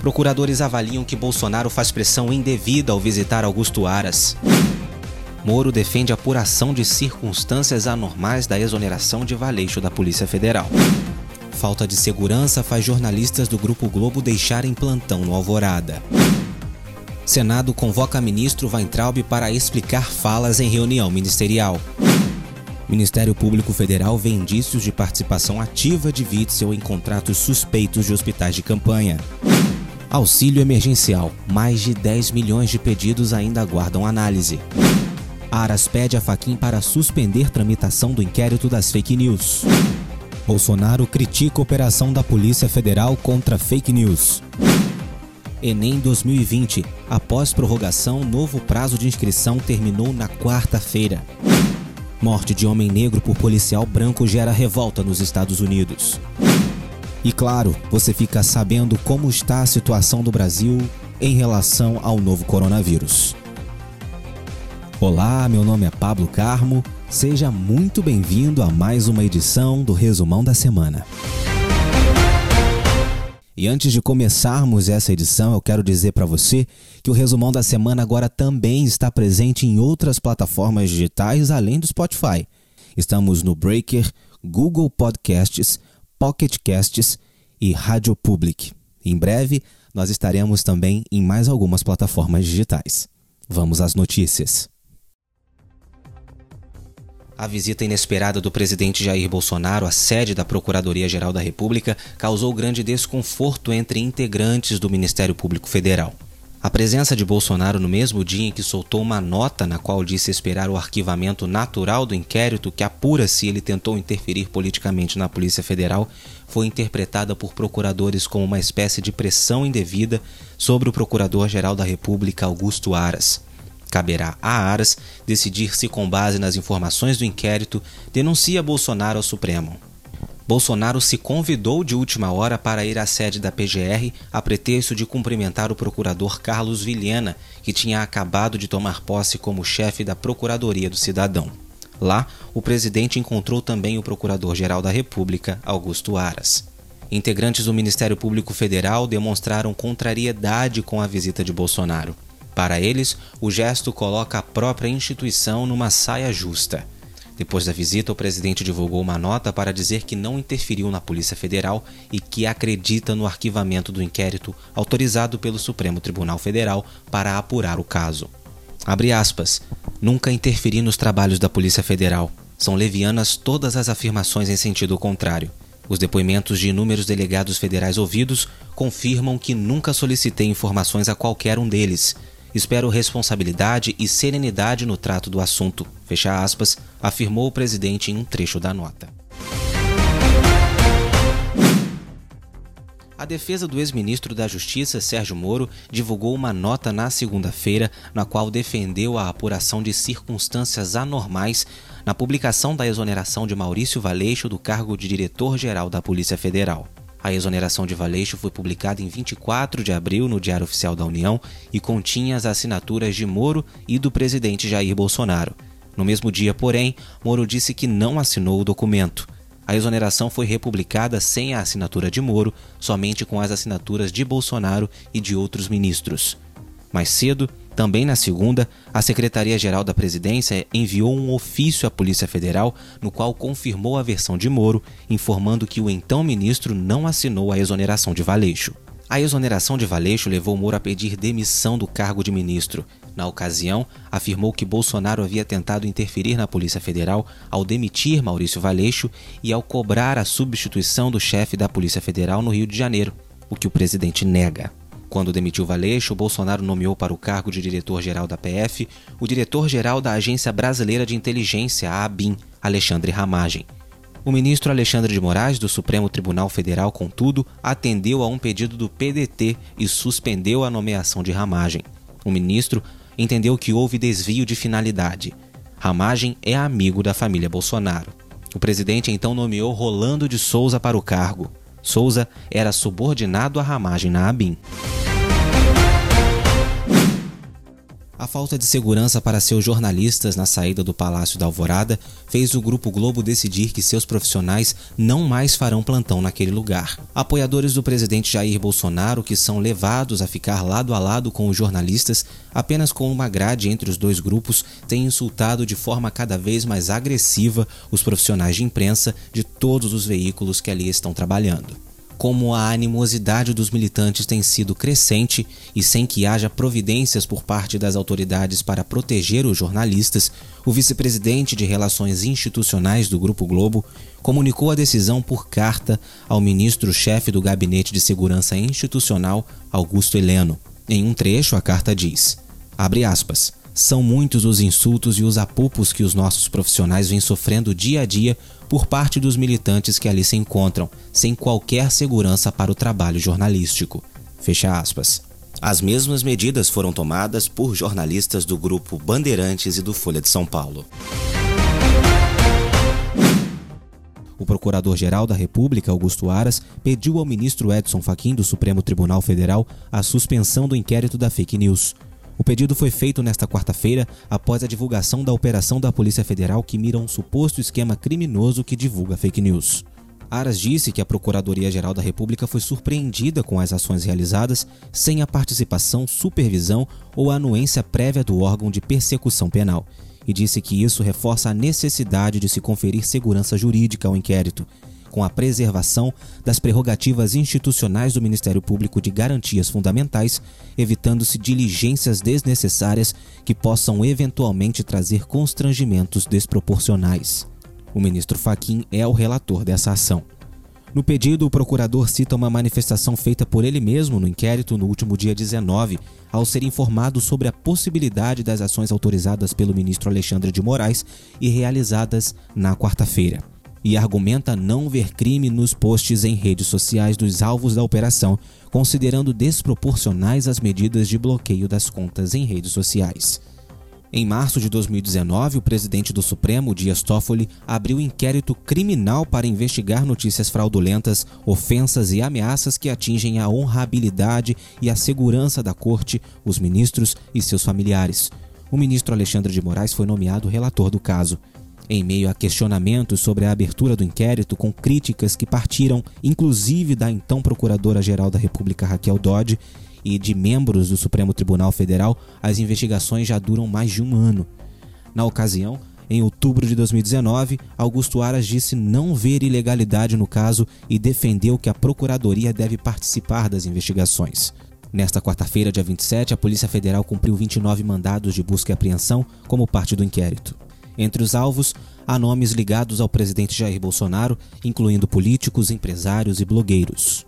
Procuradores avaliam que Bolsonaro faz pressão indevida ao visitar Augusto Aras. Moro defende apuração de circunstâncias anormais da exoneração de Valeixo da Polícia Federal. Falta de segurança faz jornalistas do Grupo Globo deixarem plantão no Alvorada. Senado convoca ministro Weintraub para explicar falas em reunião ministerial. Ministério Público Federal vê indícios de participação ativa de Witzel em contratos suspeitos de hospitais de campanha. Auxílio emergencial. Mais de 10 milhões de pedidos ainda aguardam análise. Aras pede a Faquim para suspender tramitação do inquérito das fake news. Bolsonaro critica operação da Polícia Federal contra fake news. Enem 2020. Após prorrogação, novo prazo de inscrição terminou na quarta-feira. Morte de homem negro por policial branco gera revolta nos Estados Unidos. E claro, você fica sabendo como está a situação do Brasil em relação ao novo coronavírus. Olá, meu nome é Pablo Carmo. Seja muito bem-vindo a mais uma edição do Resumão da Semana. E antes de começarmos essa edição, eu quero dizer para você que o Resumão da Semana agora também está presente em outras plataformas digitais além do Spotify. Estamos no Breaker, Google Podcasts, Pocket Casts e Rádio Public. Em breve, nós estaremos também em mais algumas plataformas digitais. Vamos às notícias. A visita inesperada do presidente Jair Bolsonaro à sede da Procuradoria-Geral da República causou grande desconforto entre integrantes do Ministério Público Federal. A presença de Bolsonaro no mesmo dia em que soltou uma nota na qual disse esperar o arquivamento natural do inquérito que apura se ele tentou interferir politicamente na Polícia Federal foi interpretada por procuradores como uma espécie de pressão indevida sobre o Procurador-Geral da República, Augusto Aras. Caberá a Aras decidir se, com base nas informações do inquérito, denuncia Bolsonaro ao Supremo. Bolsonaro se convidou de última hora para ir à sede da PGR a pretexto de cumprimentar o procurador Carlos Vilhena, que tinha acabado de tomar posse como chefe da Procuradoria do Cidadão. Lá, o presidente encontrou também o Procurador-Geral da República, Augusto Aras. Integrantes do Ministério Público Federal demonstraram contrariedade com a visita de Bolsonaro. Para eles, o gesto coloca a própria instituição numa saia justa. Depois da visita, o presidente divulgou uma nota para dizer que não interferiu na Polícia Federal e que acredita no arquivamento do inquérito autorizado pelo Supremo Tribunal Federal para apurar o caso. Abre aspas. Nunca interferi nos trabalhos da Polícia Federal. São levianas todas as afirmações em sentido contrário. Os depoimentos de inúmeros delegados federais ouvidos confirmam que nunca solicitei informações a qualquer um deles Espero responsabilidade e serenidade no trato do assunto, fecha aspas, afirmou o presidente em um trecho da nota. A defesa do ex-ministro da Justiça, Sérgio Moro, divulgou uma nota na segunda-feira na qual defendeu a apuração de circunstâncias anormais na publicação da exoneração de Maurício Valeixo do cargo de diretor-geral da Polícia Federal. A exoneração de Valeixo foi publicada em 24 de abril no Diário Oficial da União e continha as assinaturas de Moro e do presidente Jair Bolsonaro. No mesmo dia, porém, Moro disse que não assinou o documento. A exoneração foi republicada sem a assinatura de Moro, somente com as assinaturas de Bolsonaro e de outros ministros. Mais cedo, também na segunda, a Secretaria-Geral da Presidência enviou um ofício à Polícia Federal no qual confirmou a versão de Moro, informando que o então ministro não assinou a exoneração de Valeixo. A exoneração de Valeixo levou Moro a pedir demissão do cargo de ministro. Na ocasião, afirmou que Bolsonaro havia tentado interferir na Polícia Federal ao demitir Maurício Valeixo e ao cobrar a substituição do chefe da Polícia Federal no Rio de Janeiro, o que o presidente nega. Quando demitiu Valeixo, Bolsonaro nomeou para o cargo de diretor-geral da PF o diretor-geral da Agência Brasileira de Inteligência, a ABIN, Alexandre Ramagem. O ministro Alexandre de Moraes, do Supremo Tribunal Federal, contudo, atendeu a um pedido do PDT e suspendeu a nomeação de Ramagem. O ministro entendeu que houve desvio de finalidade. Ramagem é amigo da família Bolsonaro. O presidente então nomeou Rolando de Souza para o cargo. Souza era subordinado à ramagem na ABIN. A falta de segurança para seus jornalistas na saída do Palácio da Alvorada fez o Grupo Globo decidir que seus profissionais não mais farão plantão naquele lugar. Apoiadores do presidente Jair Bolsonaro, que são levados a ficar lado a lado com os jornalistas, apenas com uma grade entre os dois grupos, têm insultado de forma cada vez mais agressiva os profissionais de imprensa de todos os veículos que ali estão trabalhando como a animosidade dos militantes tem sido crescente e sem que haja providências por parte das autoridades para proteger os jornalistas, o vice-presidente de Relações Institucionais do Grupo Globo comunicou a decisão por carta ao ministro-chefe do Gabinete de Segurança Institucional, Augusto Heleno. Em um trecho, a carta diz: abre aspas. São muitos os insultos e os apupos que os nossos profissionais vêm sofrendo dia a dia por parte dos militantes que ali se encontram, sem qualquer segurança para o trabalho jornalístico. Fecha aspas. As mesmas medidas foram tomadas por jornalistas do grupo Bandeirantes e do Folha de São Paulo. O Procurador-Geral da República, Augusto Aras, pediu ao ministro Edson Fachin do Supremo Tribunal Federal a suspensão do inquérito da fake news. O pedido foi feito nesta quarta-feira após a divulgação da operação da Polícia Federal que mira um suposto esquema criminoso que divulga fake news. Aras disse que a Procuradoria-Geral da República foi surpreendida com as ações realizadas sem a participação, supervisão ou anuência prévia do órgão de persecução penal e disse que isso reforça a necessidade de se conferir segurança jurídica ao inquérito com a preservação das prerrogativas institucionais do Ministério Público de garantias fundamentais, evitando-se diligências desnecessárias que possam eventualmente trazer constrangimentos desproporcionais. O ministro Faquim é o relator dessa ação. No pedido, o procurador cita uma manifestação feita por ele mesmo no inquérito no último dia 19, ao ser informado sobre a possibilidade das ações autorizadas pelo ministro Alexandre de Moraes e realizadas na quarta-feira e argumenta não ver crime nos posts em redes sociais dos alvos da operação, considerando desproporcionais as medidas de bloqueio das contas em redes sociais. Em março de 2019, o presidente do Supremo, Dias Toffoli, abriu inquérito criminal para investigar notícias fraudulentas, ofensas e ameaças que atingem a honrabilidade e a segurança da corte, os ministros e seus familiares. O ministro Alexandre de Moraes foi nomeado relator do caso em meio a questionamentos sobre a abertura do inquérito, com críticas que partiram inclusive da então Procuradora-Geral da República Raquel Dodge e de membros do Supremo Tribunal Federal, as investigações já duram mais de um ano. Na ocasião, em outubro de 2019, Augusto Aras disse não ver ilegalidade no caso e defendeu que a Procuradoria deve participar das investigações. Nesta quarta-feira, dia 27, a Polícia Federal cumpriu 29 mandados de busca e apreensão como parte do inquérito. Entre os alvos, há nomes ligados ao presidente Jair Bolsonaro, incluindo políticos, empresários e blogueiros.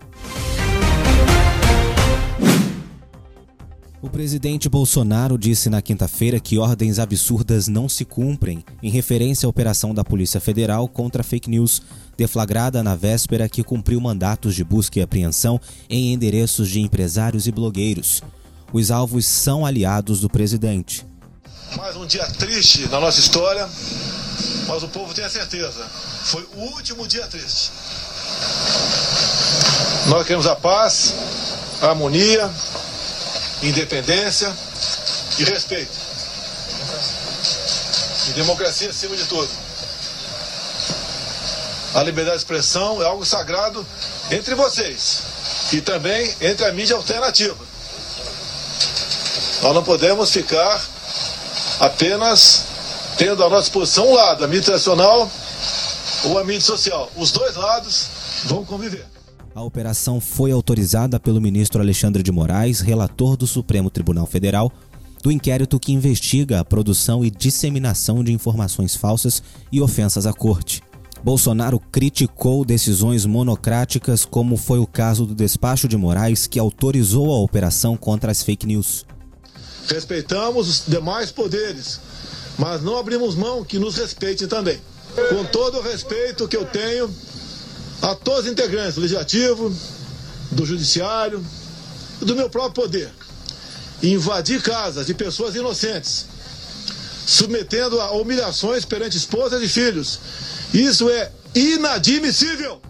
O presidente Bolsonaro disse na quinta-feira que ordens absurdas não se cumprem, em referência à operação da Polícia Federal contra fake news, deflagrada na véspera que cumpriu mandatos de busca e apreensão em endereços de empresários e blogueiros. Os alvos são aliados do presidente. Mais um dia triste na nossa história, mas o povo tem a certeza. Foi o último dia triste. Nós queremos a paz, a harmonia, independência e respeito. E democracia acima de tudo. A liberdade de expressão é algo sagrado entre vocês e também entre a mídia alternativa. Nós não podemos ficar apenas tendo à nossa disposição um lado, a mídia tradicional ou a mídia social. Os dois lados vão conviver. A operação foi autorizada pelo ministro Alexandre de Moraes, relator do Supremo Tribunal Federal, do inquérito que investiga a produção e disseminação de informações falsas e ofensas à corte. Bolsonaro criticou decisões monocráticas, como foi o caso do despacho de Moraes, que autorizou a operação contra as fake news. Respeitamos os demais poderes, mas não abrimos mão que nos respeitem também. Com todo o respeito que eu tenho a todos os integrantes do Legislativo, do Judiciário e do meu próprio poder. Invadir casas de pessoas inocentes, submetendo a humilhações perante esposas e filhos. Isso é inadmissível.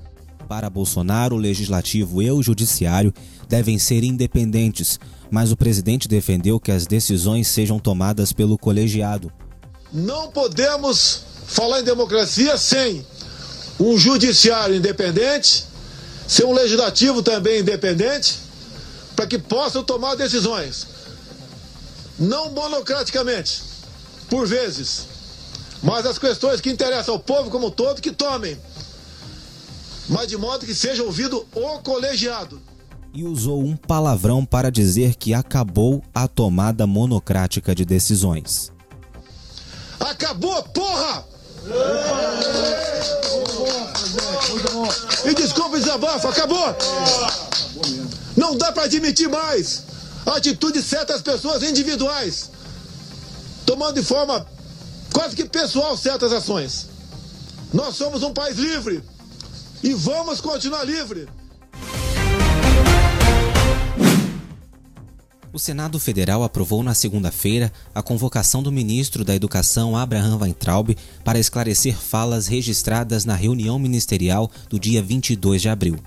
Para Bolsonaro, o legislativo e o judiciário devem ser independentes, mas o presidente defendeu que as decisões sejam tomadas pelo colegiado. Não podemos falar em democracia sem um judiciário independente, sem um legislativo também independente, para que possam tomar decisões. Não monocraticamente, por vezes, mas as questões que interessam ao povo como um todo que tomem, mas de modo que seja ouvido o colegiado. E usou um palavrão para dizer que acabou a tomada monocrática de decisões. Acabou, porra! E desculpa o desabafo, acabou! Não dá para admitir mais a atitude de certas pessoas individuais, tomando de forma quase que pessoal certas ações. Nós somos um país livre e vamos continuar livre. O Senado Federal aprovou na segunda-feira a convocação do ministro da Educação Abraham Weintraub para esclarecer falas registradas na reunião ministerial do dia 22 de abril.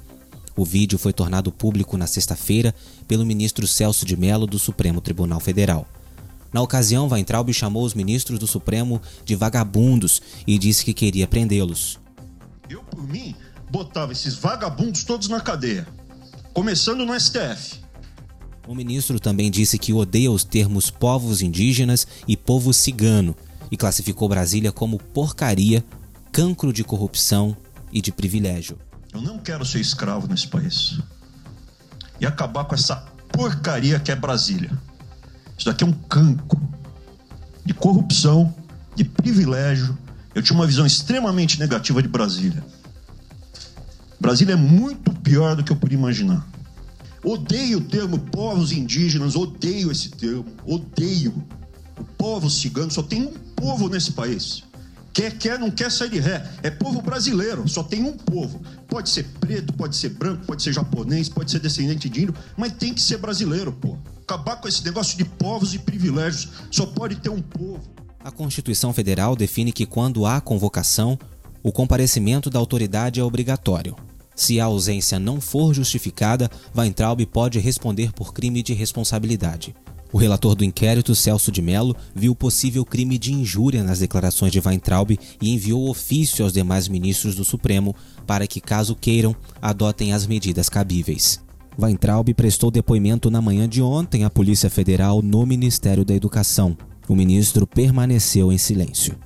O vídeo foi tornado público na sexta-feira pelo ministro Celso de Mello do Supremo Tribunal Federal. Na ocasião, Weintraub chamou os ministros do Supremo de vagabundos e disse que queria prendê-los. Eu, por mim, botava esses vagabundos todos na cadeia, começando no STF. O ministro também disse que odeia os termos povos indígenas e povo cigano e classificou Brasília como porcaria, cancro de corrupção e de privilégio. Eu não quero ser escravo nesse país. E acabar com essa porcaria que é Brasília. Isso daqui é um cancro de corrupção, de privilégio. Eu tinha uma visão extremamente negativa de Brasília. Brasília é muito pior do que eu podia imaginar. Odeio o termo povos indígenas, odeio esse termo, odeio. O povo cigano, só tem um povo nesse país. Quer, quer, não quer sair de ré. É povo brasileiro, só tem um povo. Pode ser preto, pode ser branco, pode ser japonês, pode ser descendente de índio, mas tem que ser brasileiro, pô. Acabar com esse negócio de povos e privilégios. Só pode ter um povo. A Constituição Federal define que quando há convocação, o comparecimento da autoridade é obrigatório. Se a ausência não for justificada, Weintraub pode responder por crime de responsabilidade. O relator do inquérito, Celso de Mello, viu possível crime de injúria nas declarações de Weintraub e enviou ofício aos demais ministros do Supremo para que, caso queiram, adotem as medidas cabíveis. Weintraub prestou depoimento na manhã de ontem à Polícia Federal no Ministério da Educação. O ministro permaneceu em silêncio.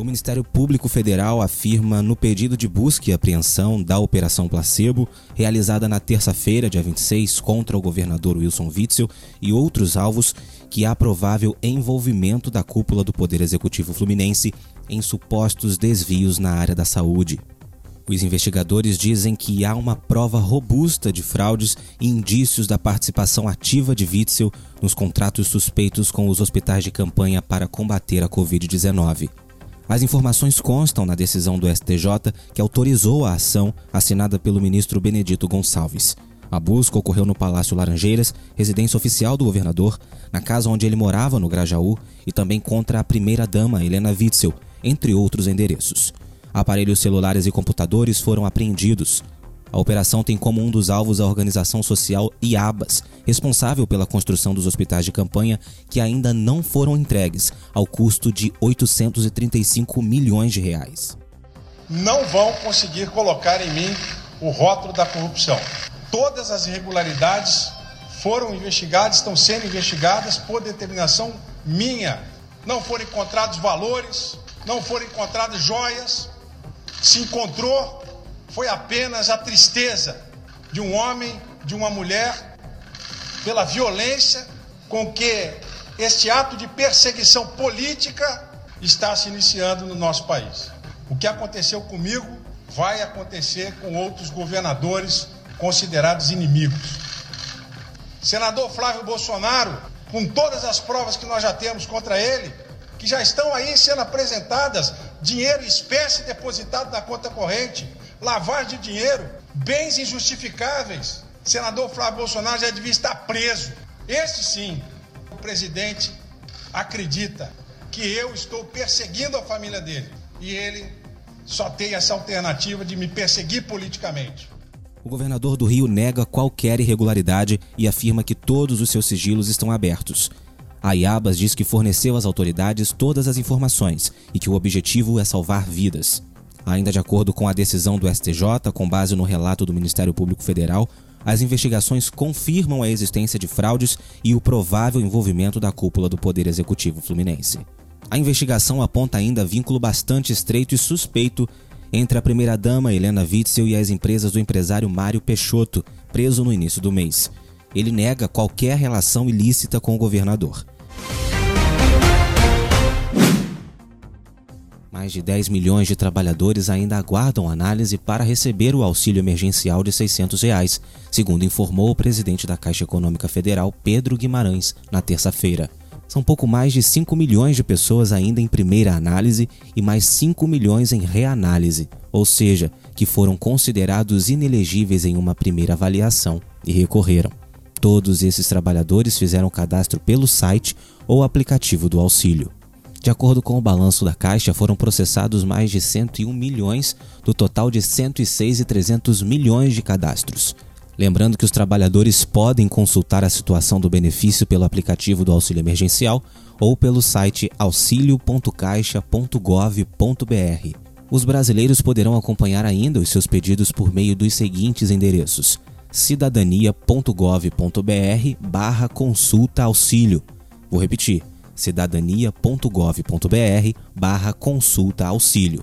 O Ministério Público Federal afirma no pedido de busca e apreensão da Operação Placebo, realizada na terça-feira, dia 26, contra o governador Wilson Witzel e outros alvos, que há provável envolvimento da cúpula do Poder Executivo Fluminense em supostos desvios na área da saúde. Os investigadores dizem que há uma prova robusta de fraudes e indícios da participação ativa de Witzel nos contratos suspeitos com os hospitais de campanha para combater a Covid-19. As informações constam na decisão do STJ que autorizou a ação assinada pelo ministro Benedito Gonçalves. A busca ocorreu no Palácio Laranjeiras, residência oficial do governador, na casa onde ele morava no Grajaú e também contra a primeira-dama Helena Witzel, entre outros endereços. Aparelhos celulares e computadores foram apreendidos. A operação tem como um dos alvos a organização social IABAS, responsável pela construção dos hospitais de campanha que ainda não foram entregues, ao custo de 835 milhões de reais. Não vão conseguir colocar em mim o rótulo da corrupção. Todas as irregularidades foram investigadas, estão sendo investigadas por determinação minha. Não foram encontrados valores, não foram encontradas joias. Se encontrou, foi apenas a tristeza de um homem, de uma mulher, pela violência com que este ato de perseguição política está se iniciando no nosso país. O que aconteceu comigo vai acontecer com outros governadores considerados inimigos. Senador Flávio Bolsonaro, com todas as provas que nós já temos contra ele, que já estão aí sendo apresentadas, dinheiro espécie depositado na conta corrente, lavagem de dinheiro, bens injustificáveis. Senador Flávio Bolsonaro já devia estar preso. Este sim, o presidente acredita que eu estou perseguindo a família dele. E ele só tem essa alternativa de me perseguir politicamente. O governador do Rio nega qualquer irregularidade e afirma que todos os seus sigilos estão abertos. A Iabas diz que forneceu às autoridades todas as informações e que o objetivo é salvar vidas. Ainda de acordo com a decisão do STJ, com base no relato do Ministério Público Federal, as investigações confirmam a existência de fraudes e o provável envolvimento da cúpula do Poder Executivo Fluminense. A investigação aponta ainda vínculo bastante estreito e suspeito entre a primeira-dama Helena Witzel e as empresas do empresário Mário Peixoto, preso no início do mês. Ele nega qualquer relação ilícita com o governador. Mais de 10 milhões de trabalhadores ainda aguardam análise para receber o auxílio emergencial de 600 reais, segundo informou o presidente da Caixa Econômica Federal, Pedro Guimarães, na terça-feira. São pouco mais de 5 milhões de pessoas ainda em primeira análise e mais 5 milhões em reanálise, ou seja, que foram considerados inelegíveis em uma primeira avaliação e recorreram. Todos esses trabalhadores fizeram cadastro pelo site ou aplicativo do auxílio. De acordo com o balanço da Caixa, foram processados mais de 101 milhões do total de 106 e 300 milhões de cadastros. Lembrando que os trabalhadores podem consultar a situação do benefício pelo aplicativo do auxílio emergencial ou pelo site auxilio.caixa.gov.br. Os brasileiros poderão acompanhar ainda os seus pedidos por meio dos seguintes endereços: cidadania.gov.br barra consulta auxílio. Vou repetir cidadania.gov.br barra consulta auxílio.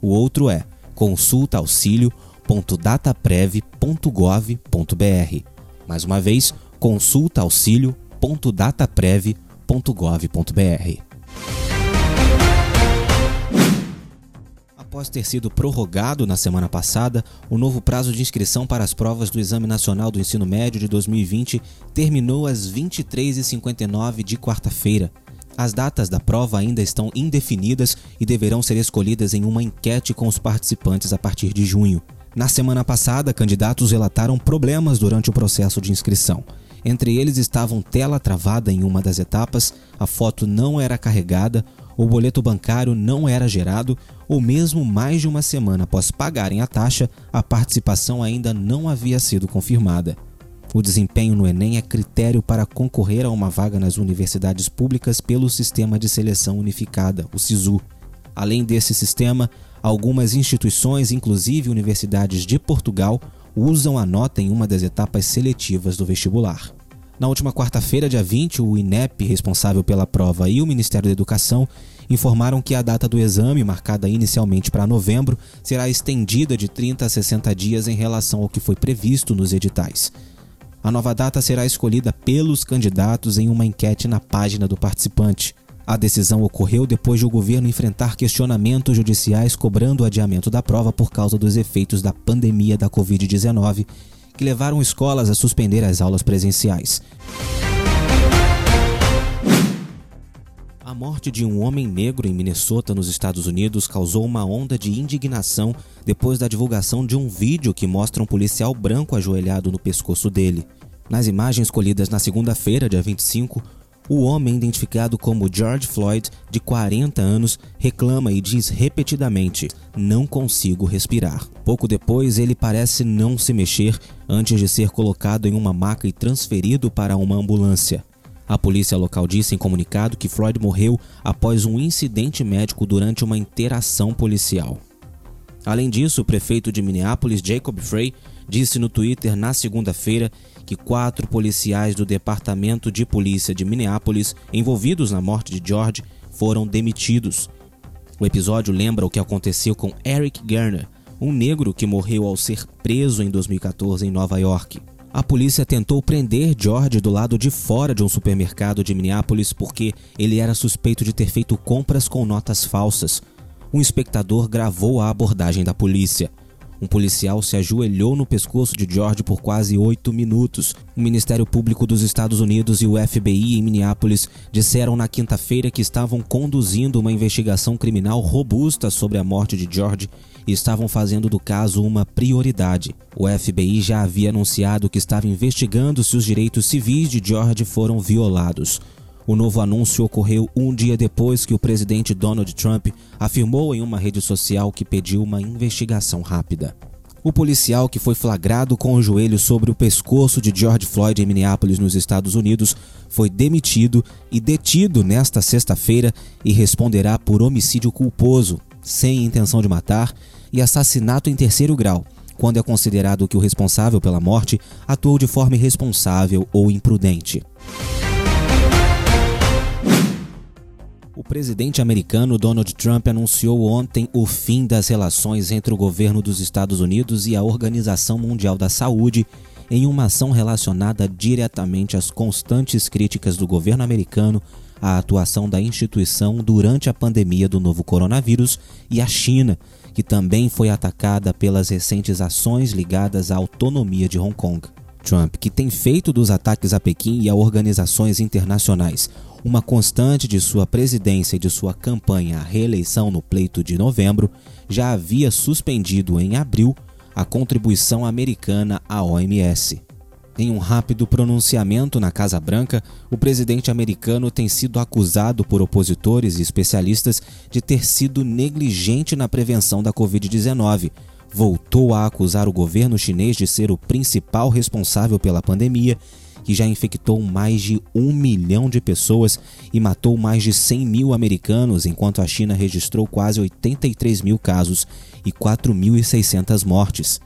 O outro é consultaauxilio.dataprev.gov.br. Mais uma vez, consultaauxilio.dataprev.gov.br. Após ter sido prorrogado na semana passada, o novo prazo de inscrição para as provas do Exame Nacional do Ensino Médio de 2020 terminou às 23h59 de quarta-feira. As datas da prova ainda estão indefinidas e deverão ser escolhidas em uma enquete com os participantes a partir de junho. Na semana passada, candidatos relataram problemas durante o processo de inscrição. Entre eles estavam tela travada em uma das etapas, a foto não era carregada, o boleto bancário não era gerado, ou mesmo mais de uma semana após pagarem a taxa, a participação ainda não havia sido confirmada. O desempenho no Enem é critério para concorrer a uma vaga nas universidades públicas pelo Sistema de Seleção Unificada, o SISU. Além desse sistema, algumas instituições, inclusive universidades de Portugal, usam a nota em uma das etapas seletivas do vestibular. Na última quarta-feira, dia 20, o INEP, responsável pela prova, e o Ministério da Educação informaram que a data do exame, marcada inicialmente para novembro, será estendida de 30 a 60 dias em relação ao que foi previsto nos editais. A nova data será escolhida pelos candidatos em uma enquete na página do participante. A decisão ocorreu depois de o governo enfrentar questionamentos judiciais cobrando o adiamento da prova por causa dos efeitos da pandemia da Covid-19, que levaram escolas a suspender as aulas presenciais. A morte de um homem negro em Minnesota, nos Estados Unidos, causou uma onda de indignação depois da divulgação de um vídeo que mostra um policial branco ajoelhado no pescoço dele. Nas imagens colhidas na segunda-feira, dia 25, o homem, identificado como George Floyd, de 40 anos, reclama e diz repetidamente: Não consigo respirar. Pouco depois, ele parece não se mexer antes de ser colocado em uma maca e transferido para uma ambulância. A polícia local disse em comunicado que Floyd morreu após um incidente médico durante uma interação policial. Além disso, o prefeito de Minneapolis, Jacob Frey, disse no Twitter na segunda-feira que quatro policiais do Departamento de Polícia de Minneapolis envolvidos na morte de George foram demitidos. O episódio lembra o que aconteceu com Eric Garner, um negro que morreu ao ser preso em 2014 em Nova York. A polícia tentou prender George do lado de fora de um supermercado de Minneapolis porque ele era suspeito de ter feito compras com notas falsas. Um espectador gravou a abordagem da polícia. Um policial se ajoelhou no pescoço de George por quase oito minutos. O Ministério Público dos Estados Unidos e o FBI em Minneapolis disseram na quinta-feira que estavam conduzindo uma investigação criminal robusta sobre a morte de George estavam fazendo do caso uma prioridade. O FBI já havia anunciado que estava investigando se os direitos civis de George foram violados. O novo anúncio ocorreu um dia depois que o presidente Donald Trump afirmou em uma rede social que pediu uma investigação rápida. O policial que foi flagrado com o joelho sobre o pescoço de George Floyd em Minneapolis, nos Estados Unidos, foi demitido e detido nesta sexta-feira e responderá por homicídio culposo, sem intenção de matar, e assassinato em terceiro grau, quando é considerado que o responsável pela morte atuou de forma irresponsável ou imprudente. O presidente americano Donald Trump anunciou ontem o fim das relações entre o governo dos Estados Unidos e a Organização Mundial da Saúde em uma ação relacionada diretamente às constantes críticas do governo americano à atuação da instituição durante a pandemia do novo coronavírus e à China, que também foi atacada pelas recentes ações ligadas à autonomia de Hong Kong. Trump, que tem feito dos ataques a Pequim e a organizações internacionais uma constante de sua presidência e de sua campanha à reeleição no pleito de novembro, já havia suspendido em abril a contribuição americana à OMS. Em um rápido pronunciamento na Casa Branca, o presidente americano tem sido acusado por opositores e especialistas de ter sido negligente na prevenção da Covid-19. Voltou a acusar o governo chinês de ser o principal responsável pela pandemia que já infectou mais de um milhão de pessoas e matou mais de 100 mil americanos, enquanto a China registrou quase 83 mil casos e 4.600 mortes.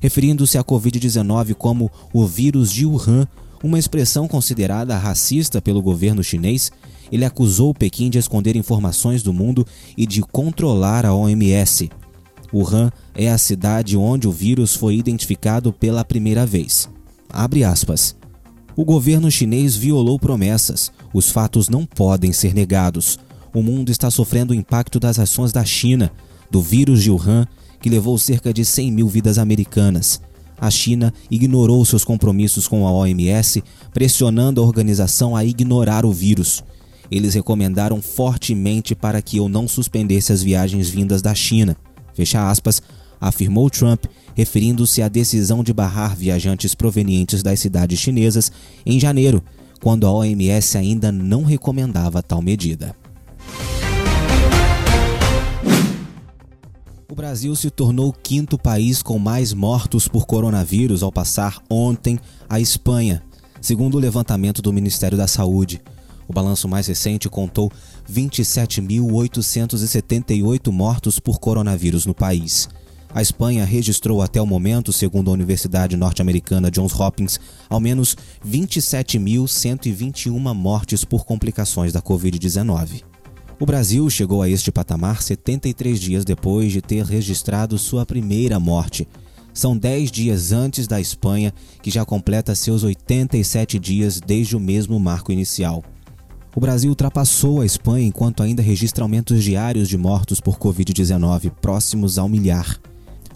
Referindo-se à Covid-19 como o vírus de Wuhan, uma expressão considerada racista pelo governo chinês, ele acusou Pequim de esconder informações do mundo e de controlar a OMS. Wuhan é a cidade onde o vírus foi identificado pela primeira vez. Abre aspas. O governo chinês violou promessas. Os fatos não podem ser negados. O mundo está sofrendo o impacto das ações da China, do vírus de Wuhan, que levou cerca de 100 mil vidas americanas. A China ignorou seus compromissos com a OMS, pressionando a organização a ignorar o vírus. Eles recomendaram fortemente para que eu não suspendesse as viagens vindas da China. Fecha aspas, afirmou Trump, referindo-se à decisão de barrar viajantes provenientes das cidades chinesas em janeiro, quando a OMS ainda não recomendava tal medida. O Brasil se tornou o quinto país com mais mortos por coronavírus ao passar ontem a Espanha, segundo o levantamento do Ministério da Saúde. O balanço mais recente contou 27.878 mortos por coronavírus no país. A Espanha registrou até o momento, segundo a Universidade Norte-Americana Johns Hopkins, ao menos 27.121 mortes por complicações da Covid-19. O Brasil chegou a este patamar 73 dias depois de ter registrado sua primeira morte. São 10 dias antes da Espanha, que já completa seus 87 dias desde o mesmo marco inicial. O Brasil ultrapassou a Espanha enquanto ainda registra aumentos diários de mortos por Covid-19 próximos ao milhar.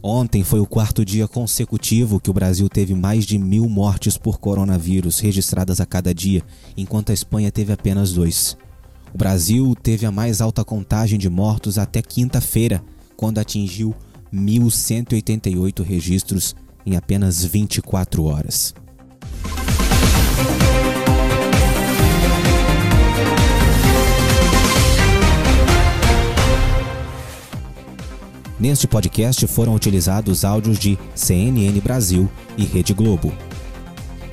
Ontem foi o quarto dia consecutivo que o Brasil teve mais de mil mortes por coronavírus registradas a cada dia, enquanto a Espanha teve apenas dois. O Brasil teve a mais alta contagem de mortos até quinta-feira, quando atingiu 1.188 registros em apenas 24 horas. Neste podcast foram utilizados áudios de CNN Brasil e Rede Globo.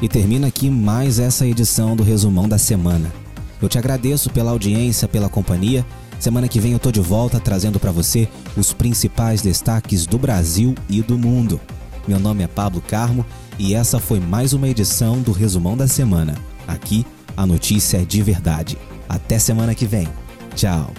E termina aqui mais essa edição do Resumão da Semana. Eu te agradeço pela audiência, pela companhia. Semana que vem eu tô de volta trazendo para você os principais destaques do Brasil e do mundo. Meu nome é Pablo Carmo e essa foi mais uma edição do Resumão da Semana. Aqui a notícia é de verdade. Até semana que vem. Tchau.